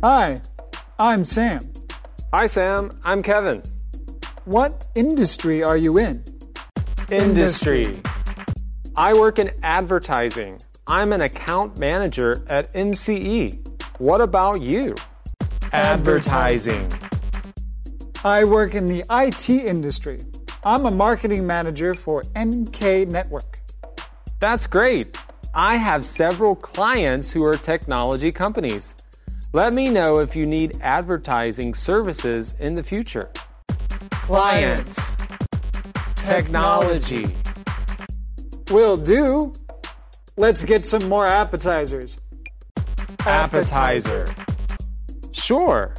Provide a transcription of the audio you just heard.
Hi, I'm Sam. Hi, Sam. I'm Kevin. What industry are you in? Industry. I work in advertising. I'm an account manager at MCE. What about you? Advertising. I work in the IT industry. I'm a marketing manager for NK Network. That's great. I have several clients who are technology companies. Let me know if you need advertising services in the future. Clients. Technology. Will do. Let's get some more appetizers. Appetizer. Sure.